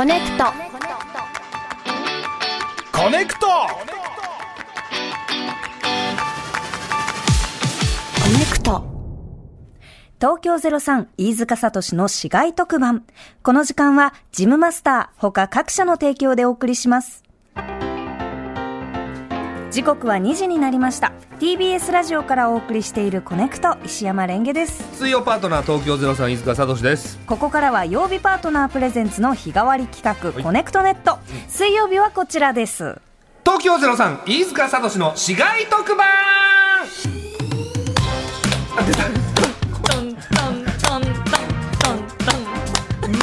コネクトコネクトコネクト東京03飯塚聡の市街特番。この時間はジムマスター他各社の提供でお送りします。時刻は2時になりました。TBS ラジオからお送りしているこねくと石山蓮華です。水曜パートナー東京03飯塚悟志ですここからは曜日パートナープレゼンツの日替わり企画、いコネクトネット。水曜日はこちらです。東京ゼロさん飯塚聡の市街特番。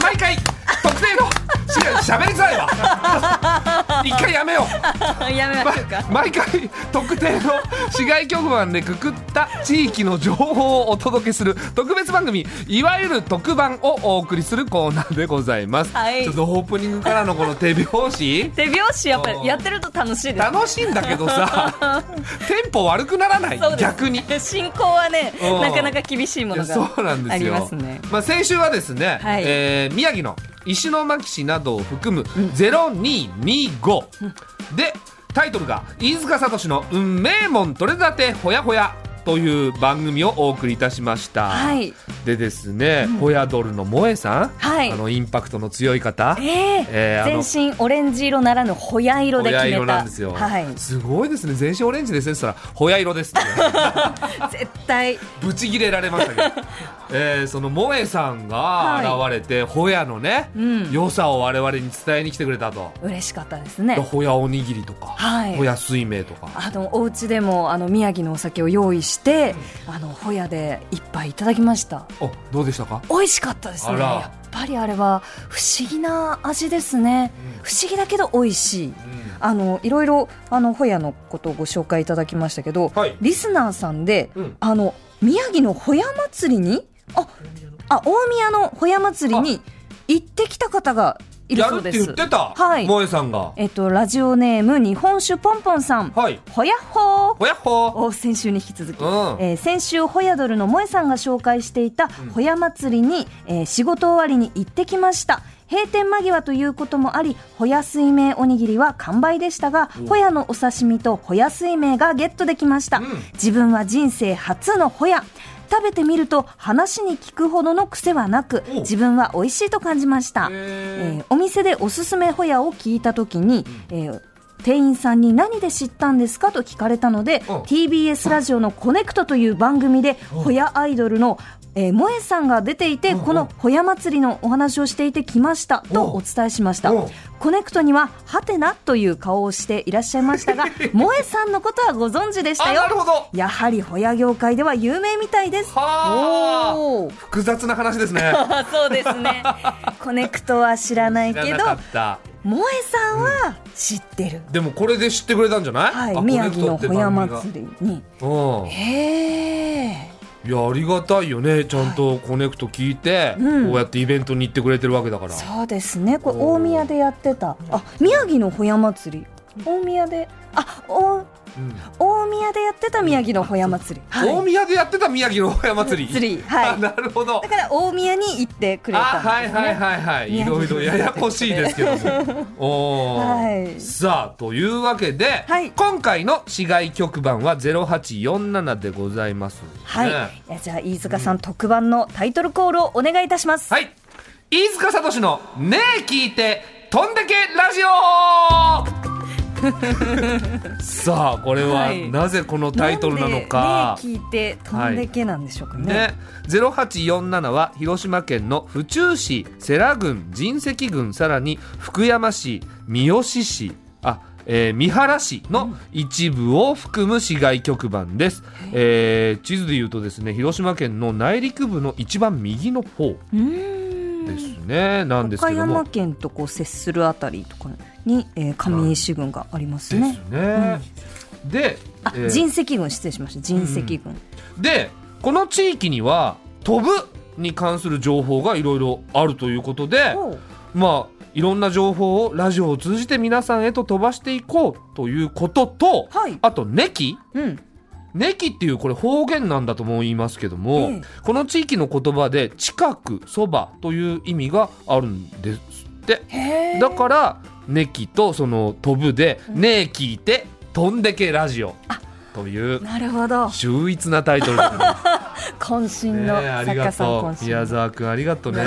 毎回特定のしゃべりづらいわ一回やめよう。やめましょうか。毎回特定の市街局番でくくった地域の情報をお届けする特別番組いわゆる特番をお送りするコーナーでございます、はい。ちょっとオープニングからのこの手拍子？手拍子やっぱりやってると楽しいです。楽しいんだけどさ テンポ悪くならない？逆に。進行はねうん。なかなか厳しいものがありますね。まあ、先週はですね、はい。えー宮城の石巻市などを含む0225、でタイトルが「飯塚聡の運命門取れたてほやほや」という番組をお送りいたしました、はい。でですね、ホヤドルの萌えさん、はい。あのインパクトの強い方。えーえー全身オレンジ色ならぬホヤ色で決めた。ホヤ色なんですよ、はい。すごいですね。全身オレンジですねそしたらホヤ色ですって 絶対。ブチギレられましたけど、えーその萌えさんが現れて、ホヤのね、うん。良さを我々に伝えに来てくれたと、嬉しかったですね。ホヤおにぎりとか、はい。ホヤ水明とか。あのお家でもあの宮城のお酒を用意して、あのホヤで一杯いただきました。おどうでしたか？美味しかったですね。やっぱりあれは不思議な味ですね。不思議だけど美味しい。あのいろいろあのホヤのことをご紹介いただきましたけど、はい。リスナーさんで、うん。あの宮城のホヤ祭りにああ大宮のホヤ祭りに行ってきた方がいるやるってそうです。言ってた、はい。萌えさんが。えっとラジオネーム日本酒ポンポンさん、はい。ほやっほー。ほやっほー。を先週に引き続き、うん。えー先週ホヤドルの萌えさんが紹介していたホヤ祭りに、えー仕事終わりに行ってきました。閉店間際ということもありホヤ水明おにぎりは完売でしたがホヤのお刺身とホヤ水明がゲットできました、うん。自分は人生初のホヤ食べてみると話に聞くほどの癖はなくお。自分は美味しいと感じました、えーお店でおすすめホヤを聞いた時に、えー店員さんに何で知ったんですかと聞かれたので、うん TBS ラジオのこねくとという番組で、ホヤアイドルの、えー萌えさんが出ていて、うんこのホヤ祭りのお話をしていてきましたとうんお伝えしましたうん。こねくとには、ハテナという顔をしていらっしゃいましたが、萌えさんのことはご存知でしたよあなる。ほどやはりホヤ業界では有名みたいです。はあおー複雑な話ですねあ そうですね。こねくとは知らないけど萌えさんは知ってる。でもこれで知ってくれたんじゃない、はい、あ宮城のホヤ祭りに。うんへえ。いやありがたいよねちゃんとこねくと聞いて、うんこうやってイベントに行ってくれてるわけだからそうですね。これ大宮でやってた。あ、宮城のホヤ祭り。大宮で。あ、お、うん大宮でやってた宮城のホヤ祭り。はい大宮でやってた宮城のホヤ祭り？祭りはい。あなるほど。だから大宮に行ってくれあたんです、ね。はいはいはいはい。いろいろややこしいですけどもはい。さあというわけで、はい。今回の市外局番は0847でございますはい。ねいやじゃあ飯塚さん特番のタイトルコールをお願いいたします。はい。飯塚聡の「ねえ聞いて飛んでけラジオ」さあこれははい。なぜこのタイトルなのか、聞いて飛んでけなんでしょうかね。ね、0847は広島県の府中市世羅郡神石郡さらに福山市三好市あ、えー三原市の一部を含む市街局番です、えー地図でいうとですね広島県の内陸部の一番右の方ですね、なんです岡けども。山県とこう接するあたりとかに、えー上石郡がありますですね。ね、で、あ、えー神石郡失礼しました。神石郡。でこの地域には飛ぶに関する情報がいろいろあるということで、まあいろんな情報をラジオを通じて皆さんへと飛ばしていこうということと、はいあと「ネキ」うん。「ネキ」っていうこれ方言なんだと思いますけども、ええこの地域の言葉で「近く」「そば」という意味があるんですっってだから「ネキ」とその「飛ぶ」で「ねえ聞いて飛んでけラジオ」というなるほど。秀逸なタイトル。渾身の作家さん渾身。宮沢君ありがとうね。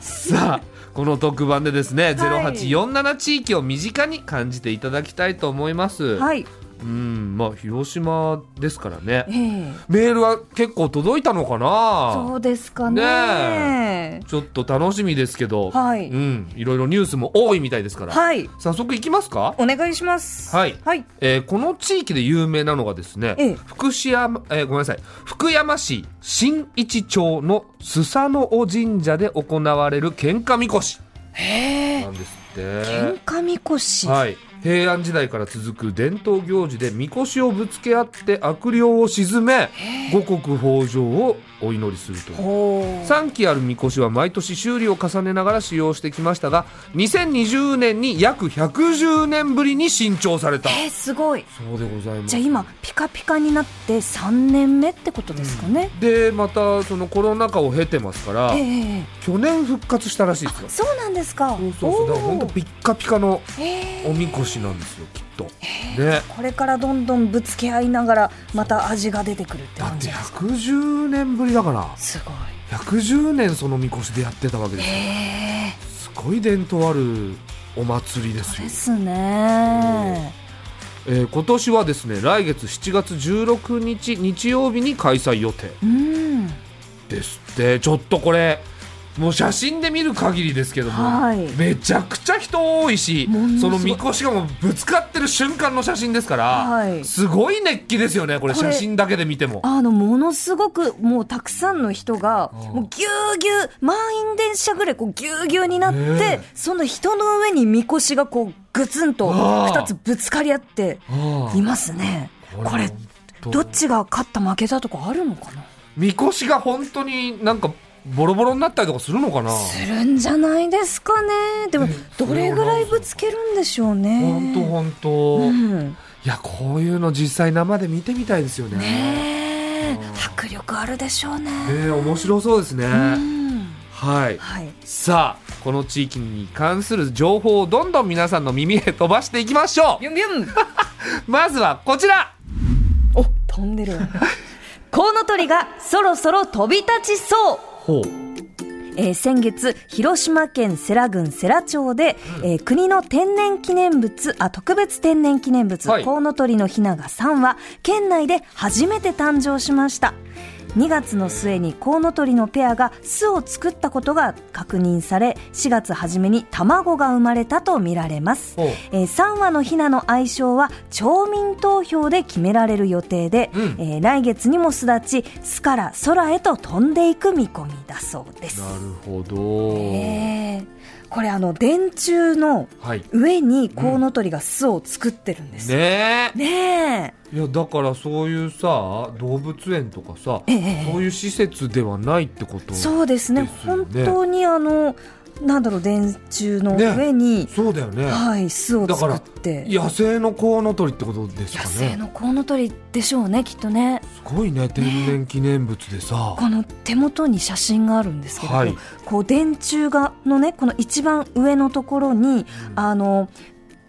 さあこの特番でですね、はい。0847地域を身近に感じていただきたいと思います、はいうんまあ広島ですからね。ええ。メールは結構届いたのかな？そうですかね。ねちょっと楽しみですけど、はい。うん、いろいろニュースも多いみたいですから、はい。早速いきますか、お願いします。はい。はい。えーこの地域で有名なのがですね、ええ。福山、えーごめんなさい。福山市新一町のスサノオ神社で行われる喧嘩みこしへえ。なんですって。喧嘩みこしはい平安時代から続く伝統行事でみこしをぶつけ合って悪霊を鎮め五穀豊穣をお祈りするという。ほう。3基あるみこしは毎年修理を重ねながら使用してきましたが2020年に約110年ぶりに新調された。えー、すごい。そうでございます。じゃあ今ピカピカになって3年目ってことですかね、でまたそのコロナ禍を経てますから、ええええ去年復活したらしいですよ。そうなんですか。そうそうそう。だから本当ピッカピカのええおみこしなんですよと。ねこれからどんどんぶつけ合いながらまた味が出てくるってだって感じですか？110年ぶりだから。すごい。110年そのみこしでやってたわけですよ。ええすごい伝統あるお祭りですよ。で、すね。えー今年はですね来月7月16日日曜日に開催予定うん。ですって。ちょっとこれもう写真で見る限りですけども、はい。めちゃくちゃ人多いしそのみこしがもうぶつかってる瞬間の写真ですから、はい。すごい熱気ですよねこれ写真だけで見ても。あのものすごくもうたくさんの人がうん。もうぎゅうぎゅう満員電車ぐらいこうぎゅうぎゅうになって、ねえ。その人の上にみこしがこうグツンとあー2つぶつかり合っていますね。これどっちが勝った負けたとかあるのかな？みこしが本当になんかボロボロになったりとかするのかな？するんじゃないですかね。でもえどれぐらいぶつけるんでしょうね。本当本当、うん。いやこういうの実際生で見てみたいですよね。ねえ。うん迫力あるでしょうね。ね面白そうですね、うん。はい。はい。さあこの地域に関する情報をどんどん皆さんの耳へ飛ばしていきましょビュンビュン。う まずはこちら。お飛んでる。コウノトリがそろそろ飛び立ちそうほう。えー先月、広島県世羅郡世羅町で、えー国の天然記念物、あ、特別天然記念物、はい。コウノトリのヒナが3羽、県内で初めて誕生しました。2月の末にコウノトリのペアが巣を作ったことが確認され、4月初めに卵が生まれたとみられます。えー3羽のヒナの相性は町民投票で決められる予定で、うんえー来月にも巣立ち巣から空へと飛んでいく見込みだそうです。なるほど、えーこれあの電柱のはい。上にコウノトリが巣を作ってるんです。よ。ねえ。ねいやだからそういうさ動物園とかさ、ええ。えそういう施設ではないってことそうですね。本当にあのなんだろう電柱の上に、そうだよね、はい巣を作だからって野生のコウノトリってことですか野ね生のコウノトリでしょうねきっとね。すごいね天然記念物でさ、この手元に写真があるんですけれど、はい。こう電柱がのねこの一番上のところに、あの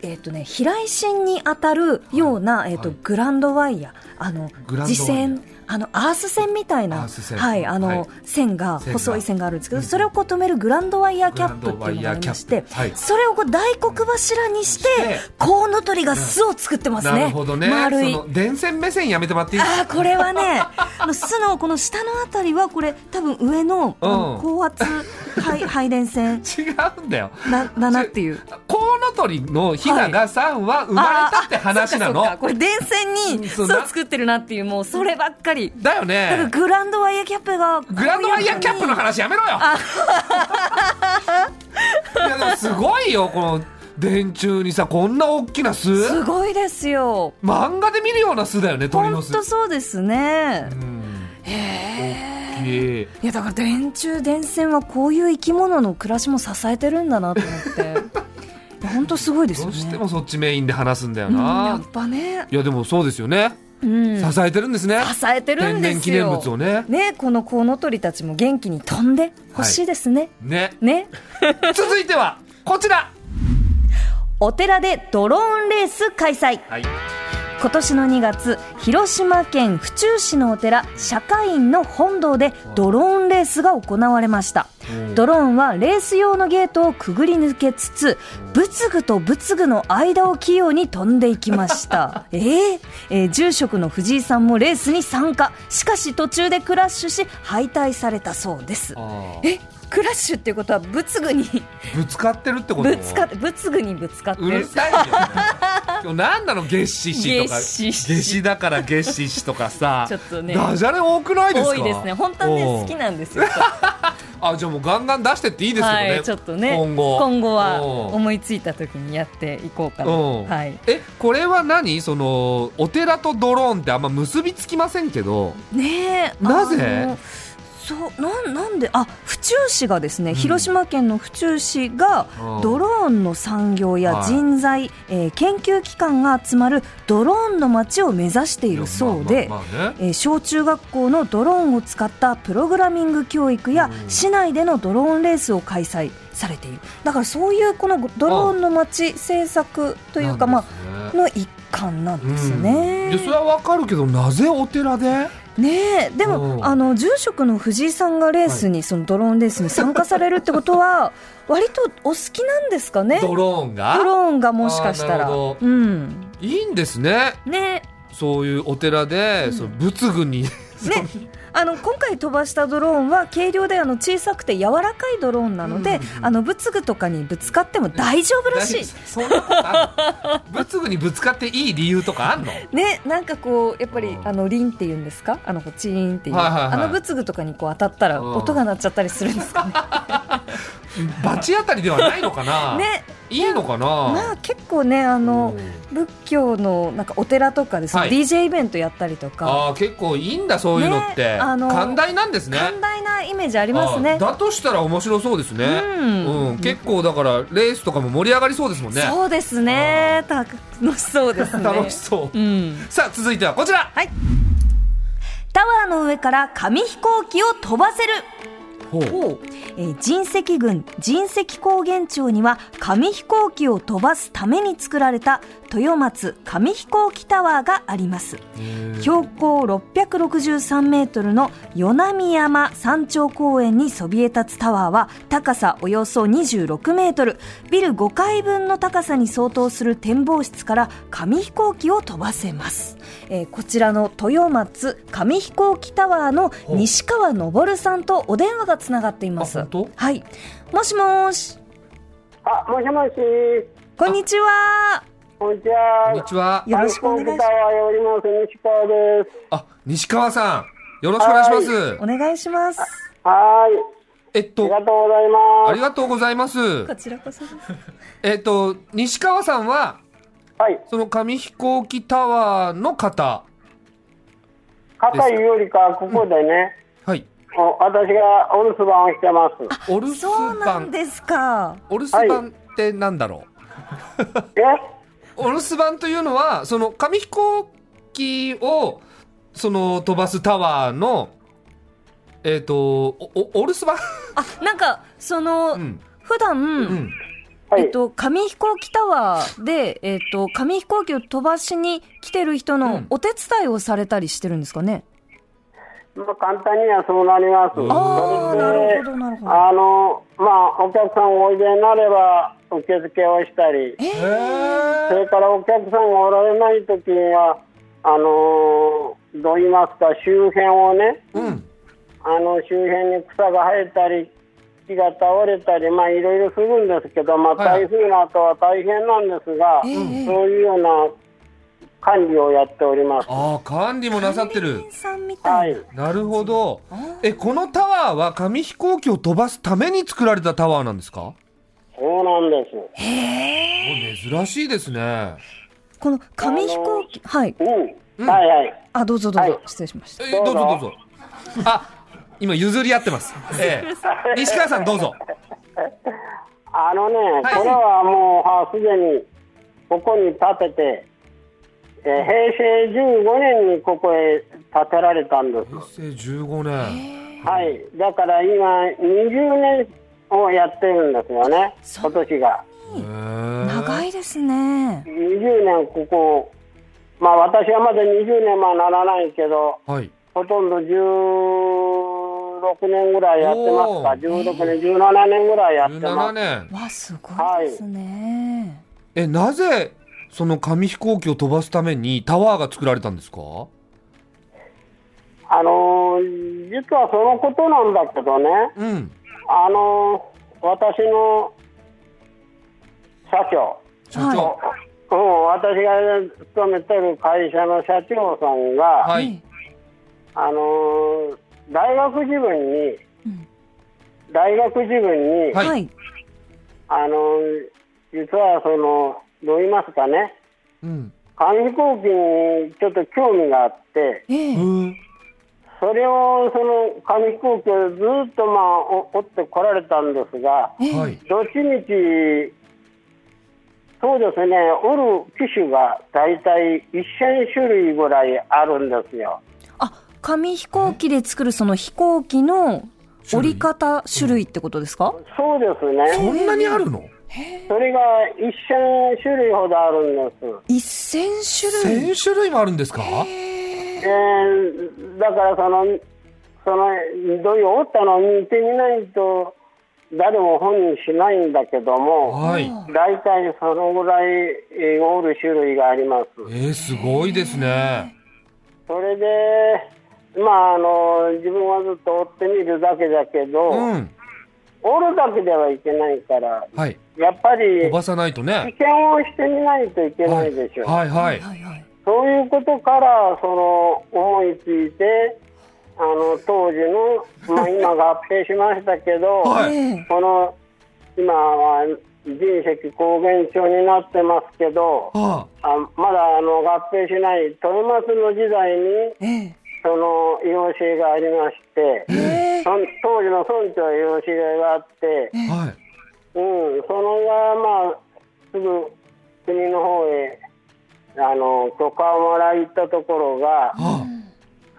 えっ、とね飛来芯に当たるような、えっ、と、はいグランドワイヤー。あのグランドワイヤー。磁線あのアース線みたいアなはいあの、はい。線が細い線があるんですけど、うん。それをこう止めるグランドワイヤーキャップっていうのがありましてはいそれをこう大黒柱にしてコウノトリが巣を作ってますね。なるほどね。丸い。電線目線やめてもらっていいですか？あーこれはねあの巣のこの下のあたりはこれ多分上の,、高圧配 配電線。違うんだよ。だだなっていう。コウノトリのヒナが3は生まれたって話なの、これ電線に巣を作ってるなっていうもうそればっかりだよだからねグランドワイヤーキャップがグランドワイヤーキャップの話やめろよ。いやでもすごいよこの電柱にさこんな大きな巣。すごいですよ。漫画で見るような巣だよね鳥本の巣。当そうですね。うん。へえい。いやだから電柱電線はこういう生き物の暮らしも支えてるんだなと思って。本当すごいですよね。どうしてもそっちメインで話すんだようんやなっ、ぱね。いやでもそうですよね。うん、支えてるんですね。支えてるんですよ。記念物をね。ねこのコウノトリたちも元気に飛んでほしいですね、ね。ね。続いてはこちら。お寺でドローンレース開催。はい今年の2月広島県府中市のお寺社会院の本堂でドローンレースが行われました。ドローンはレース用のゲートをくぐり抜けつつ仏具と仏具の間を器用に飛んでいきました。えーえー住職の藤井さんもレースに参加。しかし途中でクラッシュし敗退されたそうです。えクラッシュっていうことは仏具にぶつかってるってこと？ぶつかって仏具にぶつかってうるるさいよ、ね、今日何なの？月始師とか。月始師夏至だから月始師とかさ。ちょっとね。ダジャレ多くないですか？多いですね。本当はねおう。好きなんですよ。あじゃあもうガンガン出してっていいですけどね、はいちょっとね今後。今後は思いついた時にやっていこうかな。う。んはい。えこれは何？そのお寺とドローンってあんま結びつきませんけど。ねえ。なぜ？そうなんなんであ府中市がですね、広島県の府中市がうん。ドローンの産業やはい。人材、えー研究機関が集まるドローンの街を目指しているそうで、まあまあまあね。えー小中学校のドローンを使ったプログラミング教育やうん。市内でのドローンレースを開催されている。だからそういうこのドローンの街政策というかね。あの一環なんですね。うん、でそれはわかるけどなぜお寺で？ねえでうん。もあの住職の藤井さんがレースに、そのドローンレースに参加されるってことは 割とお好きなんですかね？ドローンが？ドローンがもしかしたら。うん。いいんですね。ね。そういうお寺で、その仏具にね。あの今回飛ばしたドローンは軽量であの小さくて柔らかいドローンなので、うんうんうん。あの仏具とかにぶつかっても大丈夫らしい。そんな仏具にぶつかっていい理由とかあんの？ね、なんかこうやっぱりうん。あのリンっていうんですか？あのチーンっていう、はいはいはい。あの仏具とかにこう当たったらうん。音が鳴っちゃったりするんですかね。バチ当たりではないのかな、ね。いいのかな、まあ結構ねあの仏教のなんかお寺とかでそのはい。DJ イベントやったりとか、ああ結構いいんだそういうのって、ねあの寛大なんですね。寛大なイメージありますね。あ。だとしたら面白そうですね、うん。うん。結構だからレースとかも盛り上がりそうですもんね。そうですね。楽しそうですね。楽しそう、うん。さあ続いてはこちら。はい。タワーの上から紙飛行機を飛ばせる。ほう。えー神石郡神石高原町には紙飛行機を飛ばすために作られた豊松紙飛行機タワーがあります。標高663メートルの与那山山頂公園にそびえ立つタワーは高さおよそ26メートル。ビル5階分の高さに相当する展望室から紙飛行機を飛ばせます、えーこちらの豊松紙飛行機タワーの西川昇さんとお電話がつながっています。あ本当？はい。もしもーし。あ、もしもし。こんにちは。こんにちこんには。ちは。よろしくお願いします。西川です。あ西川さん。よろしくお願いします。お願いします。はえっーい。ありとがとうございます。ありがとうございます。こちらこそです。えっと西川さんははい。その紙飛行機タワーの方。肩いうよりか、ここでね、私がお留守番をしてます。お留守そうなん番ですか。お留守番ってなんだろう、え？お留守番というのはその紙飛行機をその飛ばすタワーのえっ、とおおお留守番？あなんかその、うん。普段、うん。はい。えっと、紙飛行機タワーで、えっと、紙飛行機を飛ばしに来てる人うん。のお手伝いをされたりしてるんですかね、まあ、簡単にはそうなります。ああ、なるほど、なるほど。あの、まあ、お客さんおいでになれば、受付をしたり、えへー。それからお客さんがおられないときには、あのーどう言いますか、周辺をね、うん。あの周辺に草が生えたり、木が倒れたり、まあいろいろするんですけど、まあはい台風の後は大変なんですが、ええそういうような管理をやっております。ああ管理もなさってる。管理人さんみたはい。い。なるほど。えこのタワーは紙飛行機を飛ばすために作られたタワーなんですか？そうなんです。お珍しいですね。この紙飛行機、はい。うん。はいはい。あ、どうぞどうぞ、はい。失礼しました。えどうぞどうぞ。あ今譲り合ってます、ええ、西川さんどうぞ。あのね、はい。これはもう、はすでにここに立てて、えー平成15年にここへ建てられたんです。平成15年はい。だから今、20年をやってるんですよね、そう今年が。長いですね。20年ここ、まあ私はまだ20年はならないけど、はいほとんど16年ぐらいやってますか、おー16年、17年ぐらいやって17ます。年わ、すごいですね。えなぜその紙飛行機を飛ばすためにタワーが作られたんですか？あのー実はそのことなんだけどね、うん。あのー私の社長、社はい。長うん、私が勤めてる会社の社長さんが、はい。あのー大学時分に、うん。大学時分に、はい。はい。あのー実はその、どう言いますかね、うん。紙飛行機にちょっと興味があって、ええ。うん。それを、その紙飛行機をずっとまあ、お追ってこられたんですが、ええ。はい。どっちみち、そうですね、おる機種が大体1000種類ぐらいあるんですよ。あ、紙飛行機で作るその飛行機の折り方種類ってことですか、そうですそね。んなにあるの？それが1000種類ほどあるんです。一千種類。1000種類もあるんですか？えーだからその、その、どういうおったのを見てみないと、誰も本にしないんだけども、はい大体そのぐらいえーおる種類があります。えー、すごいですねそれで、まあ、あの、自分はずっと追ってみるだけだけど、うんおるだけではいけないから、はい。やっぱり飛ばさないとね。危険をしてみないといけないでしょう。はいはい。はいはい。そういうことから、その、思いついて、あの、当時の、まあ、今合併しましたけど、はい。ええこの、今は人石高原町になってますけど、はあ。まだあの合併しない豊松の時代に、ええ。その養子がありまして、ええそん当時の村長養子があって、あはいうん、そのが、まあ、すぐ国の方へ、あの、許可をもらい行ったところが、は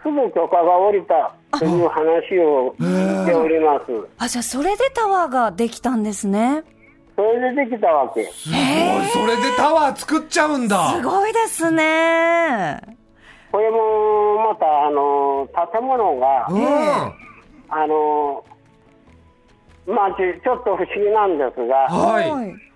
すぐ許可が下りたという話を聞いております。あ、じゃあそれでタワーができたんですね。それでできたわけ。すごいそれでタワー作っちゃうんだすごいですね。これもまた、あの、建物が、うん。あの、まあ、ちちょっと不思議なんですが、はい。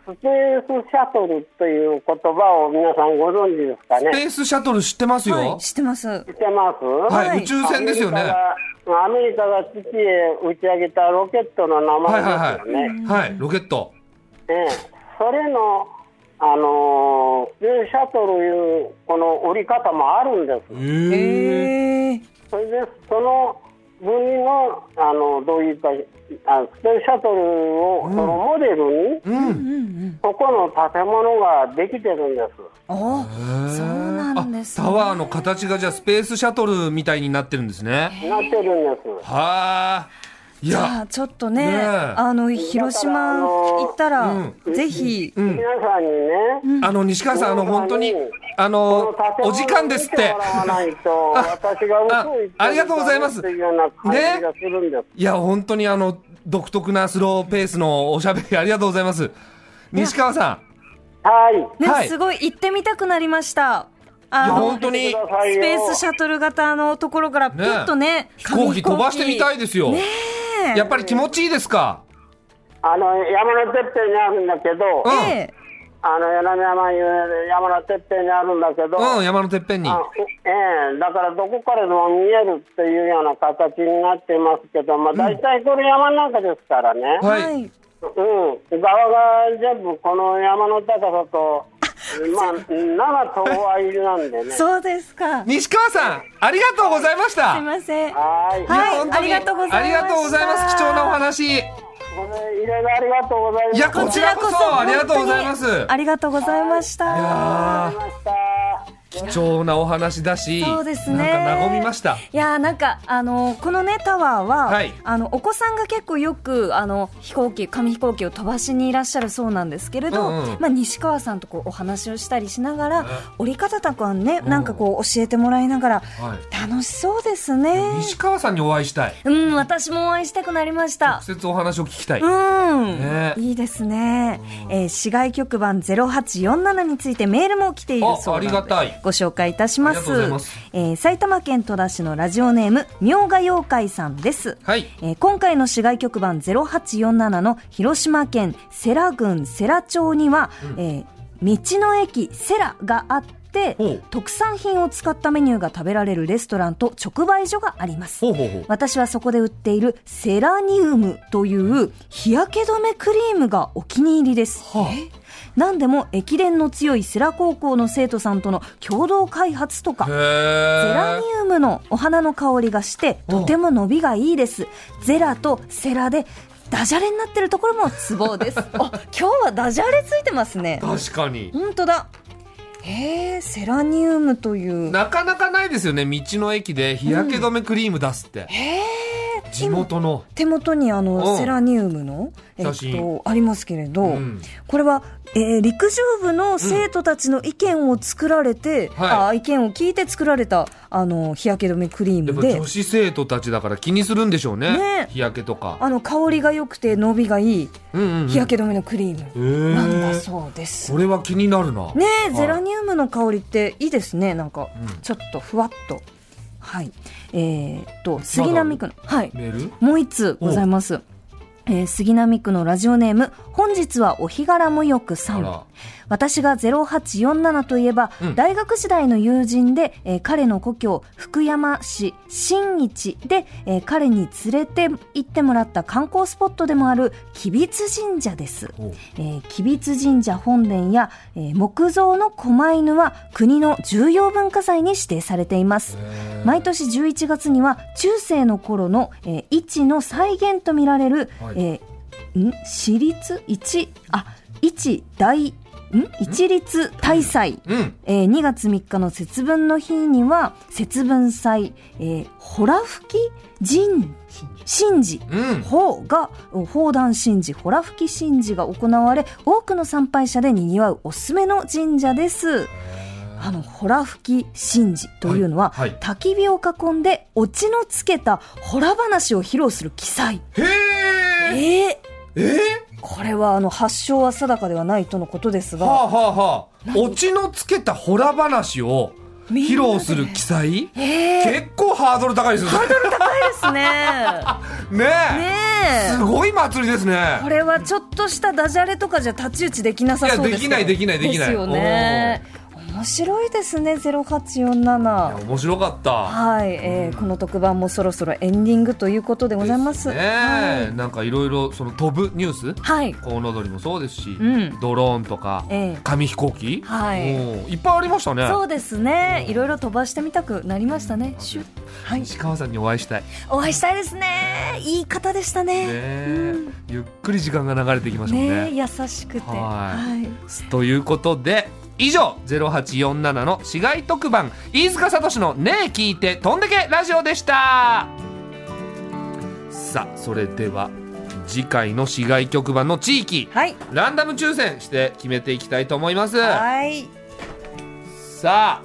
スペースシャトルという言葉を皆さんご存知ですかね？スペースシャトル知ってますよ？はい、知ってます。知ってます？はい、はい。宇宙船ですよね。アメリカがアメリカが月へ打ち上げたロケットの名前ですよね。はいロケット。ええ。それの、あのースペースシャトルいうこの折り方もあるんです。えええそれで、その分の、あの、どういうか、あスペースシャトルを、そのモデルに、うんうんうん。そこの建物ができてるんです。おそうなんですタワーの形がじゃあスペースシャトルみたいになってるんですねなってるんです。はあいや。あちょっとね、ねえ。あの、広島行ったら、うん。ぜひ、うん。皆さんにね、あの西川さんあの本当にあこのお時間ですって。ありがとうございます。っていや本当にあの独特なスローペースのおしゃべりありがとうございます。西川さはい。ね、はい。すごい行ってみたくなりました。んいやあの、本当に。スペースシャトル型のところからピュッとね、飛行機飛ばしてみたいですよ。ねえやっぱり気持ちいいですか？あの、山のてっぺんにあるんだけど、うん。ええあの、柳山いう山のてっぺんにあるんだけど、うん山のてっぺんに。あええだからどこからでも見えるっていうような形になってますけど、まあ、大体これ山の中ですからね、はい。はい。うん、側が全部この山の高さと、まあ、7とはいるなんでね。そうですか。す西川さんありがとうございましたいません。はい。ありがとうございましたありがとうございます貴重なお話いこれいろいろありがとうございます。やこちらこそありがとうございますありがとうございました。いや貴重なお話だしそうですね。なんか和みました。いやーなんかあのこのねタワーは、はい。あのお子さんが結構よくあの飛行機紙飛行機を飛ばしにいらっしゃるそうなんですけれど、うんうん。まあ西川さんとこうお話をしたりしながら、ね。折り方とかねうんなんかこう教えてもらいながらはい。楽しそうですね。西川さんにお会いしたい。うん私もお会いしたくなりました。直。接お話を聞きたい、うん、ね。いいですね、えー市外局番0847についてメールも来ているそうであありがたいご紹介いたしまありがとうございます。えー埼玉県戸田市のラジオネーム明賀妖怪さんです。はい。えー今回の市外局番0847の広島県世羅郡世羅町には、えー道の駅セラがあってほう特産品を使ったメニューが食べられるレストランと直売所があります私はそこで売っているセラニウムという日焼け止めクリームがお気に入りです。は何でも駅伝の強い世羅高校の生徒さんとの共同開発とか、へゼラえニウムのお花の香りがしてとても伸びがいいです。ゼラとセラでダジャレになってるところもツボです。あ、今日はダジャレついてますね。確かに本当だ。へえ、セラニウムという。なかなかないですよね道の駅で日焼け止めクリーム出すって、へえ。地元の。手元にあうのん。セラニウムの、えっと、ありますけれど、うん。これは、えー陸上部の生徒たちの意見を作られて、はあ意見を聞いて作られたあの日焼け止めクリームで。女子生徒たちだから気にするんでしょうね。ね。日焼けとか。あの香りが良くて伸びがいいうんうんうん。日焼け止めのクリームなんだそうです。これは気になるな。ねえ、はい。ゼラニウムの香りっていいですね。なんか、うん。ちょっとふわっと。はい。えー、っと杉並区の。はい。もう一通ございます。えー杉並区のラジオネーム、本日はお日柄もよくさん。私が0847といえば、うん大学時代の友人で、えー彼の故郷、福山市新市で、えー彼に連れて行ってもらった観光スポットでもある、吉備津神社です。吉備津神社本殿や、えー木造の狛犬は国の重要文化財に指定されています。毎年11月には中世の頃の、えー位置の再現とみられる、はいえーん？私立？一？あ一大ん？一律大祭、うん。えー2月3日の節分の日には節分祭、えー、ほら吹き神神事。うん。法が砲弾神事、ほら吹き神事が行われ、多くの参拝者で賑わうおすすめの神社です。あの、ほら吹き神事というのは、はい。はい。焚き火を囲んで、オチのつけたほら話を披露する記載。へええー、えこれはあの、発祥は定かではないとのことですが、はあはあはあ。オチのつけたホラ話を披露する記載？えー、結構ハードル高いですよ高いですね。ねえ。すごい祭りですね。これはちょっとしたダジャレとかじゃ太刀打ちできなさそうですけどいやできないできないできない。ですよね。面白いですね、いや0847。面白かったはい、えーこの特番もそろそろエンディングということでございます。ねえなんかいろいろその飛ぶニュースはい。コウノドリもそうですし、うんドローンとか、ええ紙飛行機、はいうんいっぱいありましたねそうですね。いろいろ飛ばしてみたくなりましたね。シュッはい。石川さんにお会いしたい、ねお会いしたいですね。いい方でしたね。えゆっくり時間が流れていきましたねね優しくて。はいはい。ということで以上0847の市街特番飯塚聡の「ねえ聞いて飛んでけラジオ」でした。さあそれでは次回の市街局番の地域はい。ランダム抽選して決めていきたいと思います。はい。さ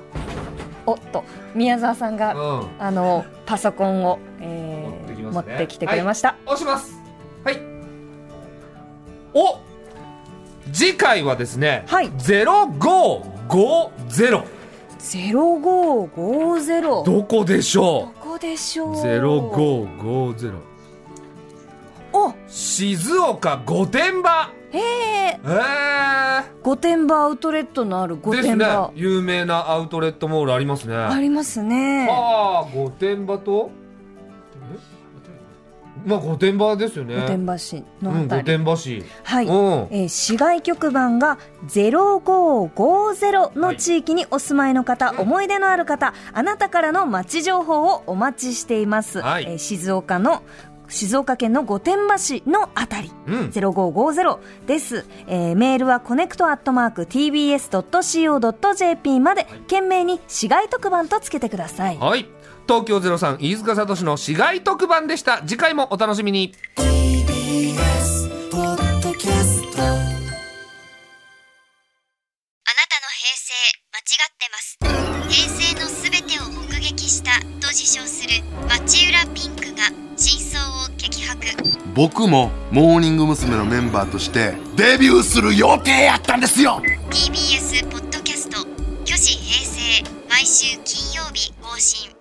おっと、宮沢さんが、あ、うん、あのパソコンを、えー持ってね。持ってきてくれました。押します。はい。お次回はですね、はい0550ゼロ五五ゼロ。どどこでしょこでしょう？う。。0550お、静岡御殿場へえ。えー、御殿場アウトレットのある御ですね殿場、有名なアウトレットモールありますねありますね。ああ御殿場と？えまあ御殿場ですよね。御殿場市のうん、御あたり。殿場市、はい。うん。えー市外局番が0550の地域にお住まいの方、思い出のある方、あなたからの街情報をお待ちしています。はい。えー静岡の静岡県の御殿場市のあたり、うん。0550です、えーメールはこねくとアットマーク tbs.co.jp まで件名に市外局番とつけてください。はい東京03飯塚悟志の市外局番でした。次回もお楽しみに。TBS ポッドキャスト。あなたの平成間違ってます。平成のすべてを目撃したと自称する町浦ピンクが真相を激白。僕もモーニング娘。のメンバーとしてデビューする予定やったんですよ。TBS ポッドキャスト「虚子平成」毎週金曜日更新